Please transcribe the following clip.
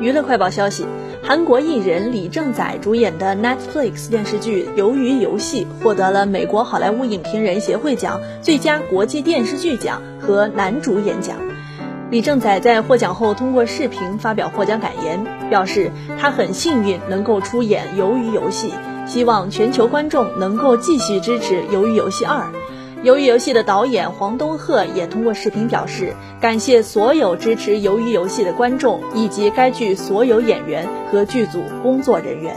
娱乐快报消息：韩国艺人李正宰主演的 Netflix 电视剧《鱿鱼游戏》获得了美国好莱坞影评人协会奖最佳国际电视剧奖和男主演奖。李正宰在获奖后通过视频发表获奖感言，表示他很幸运能够出演《鱿鱼游戏》，希望全球观众能够继续支持《鱿鱼游戏二》。鱿鱼游戏的导演黄东赫也通过视频表示，感谢所有支持鱿鱼游戏的观众以及该剧所有演员和剧组工作人员。